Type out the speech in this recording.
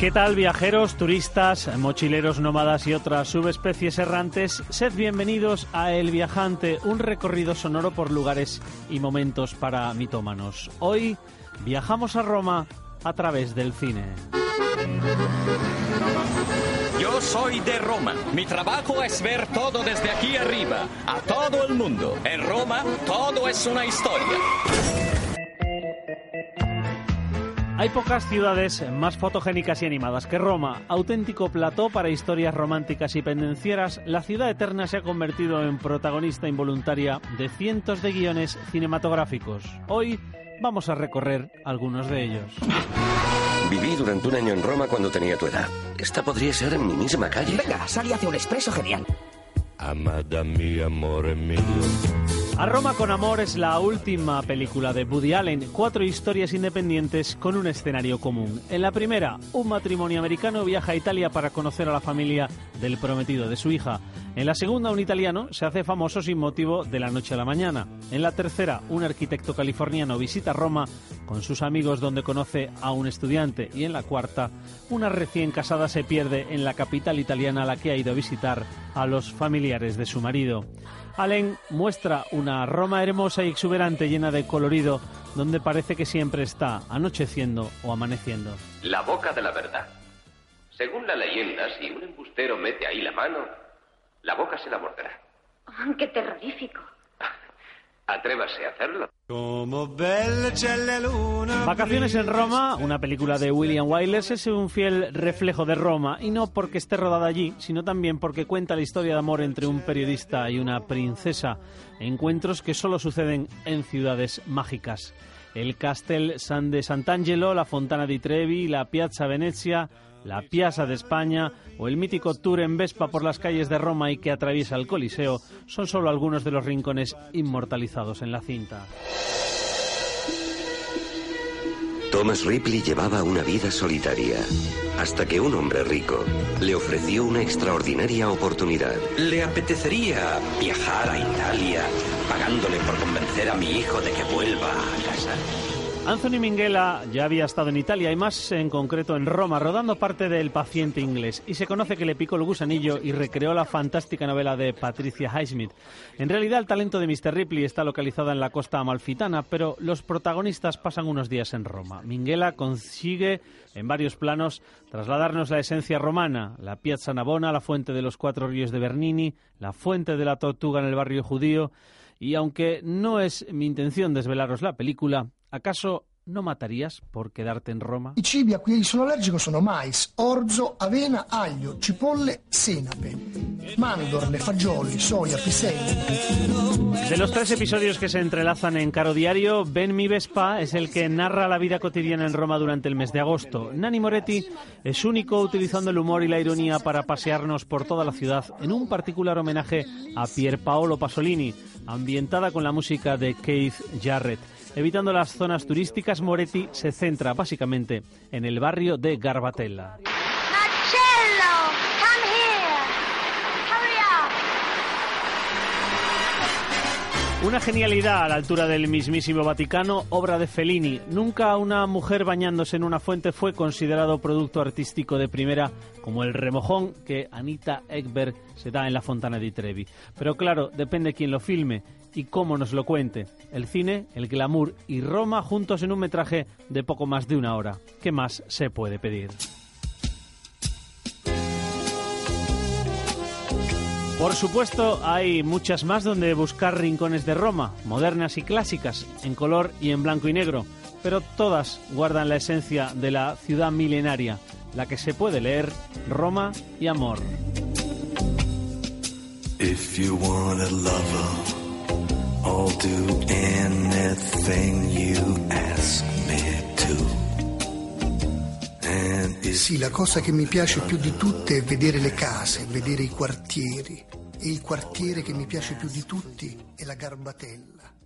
¿Qué tal viajeros, turistas, mochileros nómadas y otras subespecies errantes? Sed bienvenidos a El Viajante, un recorrido sonoro por lugares y momentos para mitómanos. Hoy viajamos a Roma a través del cine. Yo soy de Roma. Mi trabajo es ver todo desde aquí arriba, a todo el mundo. En Roma todo es una historia. Hay pocas ciudades más fotogénicas y animadas que Roma. Auténtico plató para historias románticas y pendencieras, la ciudad eterna se ha convertido en protagonista involuntaria de cientos de guiones cinematográficos. Hoy vamos a recorrer algunos de ellos. Viví durante un año en Roma cuando tenía tu edad. Esta podría ser en mi misma calle. Venga, sal y hace un expreso genial. Amada mia, amore mio. A Roma con Amor es la última película de Woody Allen, cuatro historias independientes con un escenario común. En la primera, un matrimonio americano viaja a Italia para conocer a la familia del prometido de su hija. En la segunda, un italiano se hace famoso sin motivo de la noche a la mañana. En la tercera, un arquitecto californiano visita Roma con sus amigos donde conoce a un estudiante. Y en la cuarta, una recién casada se pierde en la capital italiana a la que ha ido a visitar a los familiares de su marido. Allen muestra una Roma hermosa y exuberante llena de colorido, donde parece que siempre está anocheciendo o amaneciendo. La boca de la verdad. Según la leyenda, si un embustero mete ahí la mano, la boca se la morderá. Oh, ¡Qué terrorífico! Atrévase a hacerlo. Vacaciones en Roma, una película de William Wyler, es un fiel reflejo de Roma, y no porque esté rodada allí, sino también porque cuenta la historia de amor entre un periodista y una princesa, encuentros que solo suceden en ciudades mágicas. El Castel San de Sant'Angelo, la Fontana di Trevi, la Piazza Venezia, la Piazza de España o el mítico tour en Vespa por las calles de Roma y que atraviesa el Coliseo son solo algunos de los rincones inmortalizados en la cinta. Thomas Ripley llevaba una vida solitaria, hasta que un hombre rico le ofreció una extraordinaria oportunidad. ¿Le apetecería viajar a Italia pagándole por convencer a mi hijo de que vuelva a casa? Anthony Minghella ya había estado en Italia y más en concreto en Roma, rodando parte de El paciente inglés, y se conoce que le picó el gusanillo y recreó la fantástica novela de Patricia Highsmith. En realidad el talento de Mr. Ripley está localizado en la costa amalfitana, pero los protagonistas pasan unos días en Roma. Minghella consigue en varios planos trasladarnos la esencia romana, la Piazza Navona, la fuente de los cuatro ríos de Bernini, la fuente de la tortuga en el barrio judío, y aunque no es mi intención desvelaros la película, ¿acaso no matarías por quedarte en Roma? I cibi a cui sono allergico sono mais, orzo, avena, aglio, cipolle, senape, mandorle, fagioli, soia, piselli. De los tres episodios que se entrelazan en Caro Diario, Ben Mi Vespa es el que narra la vida cotidiana en Roma durante el mes de agosto. Nani Moretti es único utilizando el humor y la ironía para pasearnos por toda la ciudad en un particular homenaje a Pier Paolo Pasolini, ambientada con la música de Keith Jarrett. Evitando las zonas turísticas, Moretti se centra básicamente en el barrio de Garbatella. Una genialidad a la altura del mismísimo Vaticano, obra de Fellini. Nunca una mujer bañándose en una fuente fue considerado producto artístico de primera como el remojón que Anita Ekberg se da en la Fontana di Trevi. Pero claro, depende quién lo filme. y cómo nos lo cuente. El cine, el glamour y Roma juntos en un metraje de poco más de una hora. ¿Qué más se puede pedir? Por supuesto, hay muchas más donde buscar rincones de Roma, modernas y clásicas, en color y en blanco y negro, pero todas guardan la esencia de la ciudad milenaria, la que se puede leer Roma y amor. Sì, la cosa che mi piace più di tutte è vedere le case, vedere i quartieri. E il quartiere che mi piace più di tutti è la Garbatella.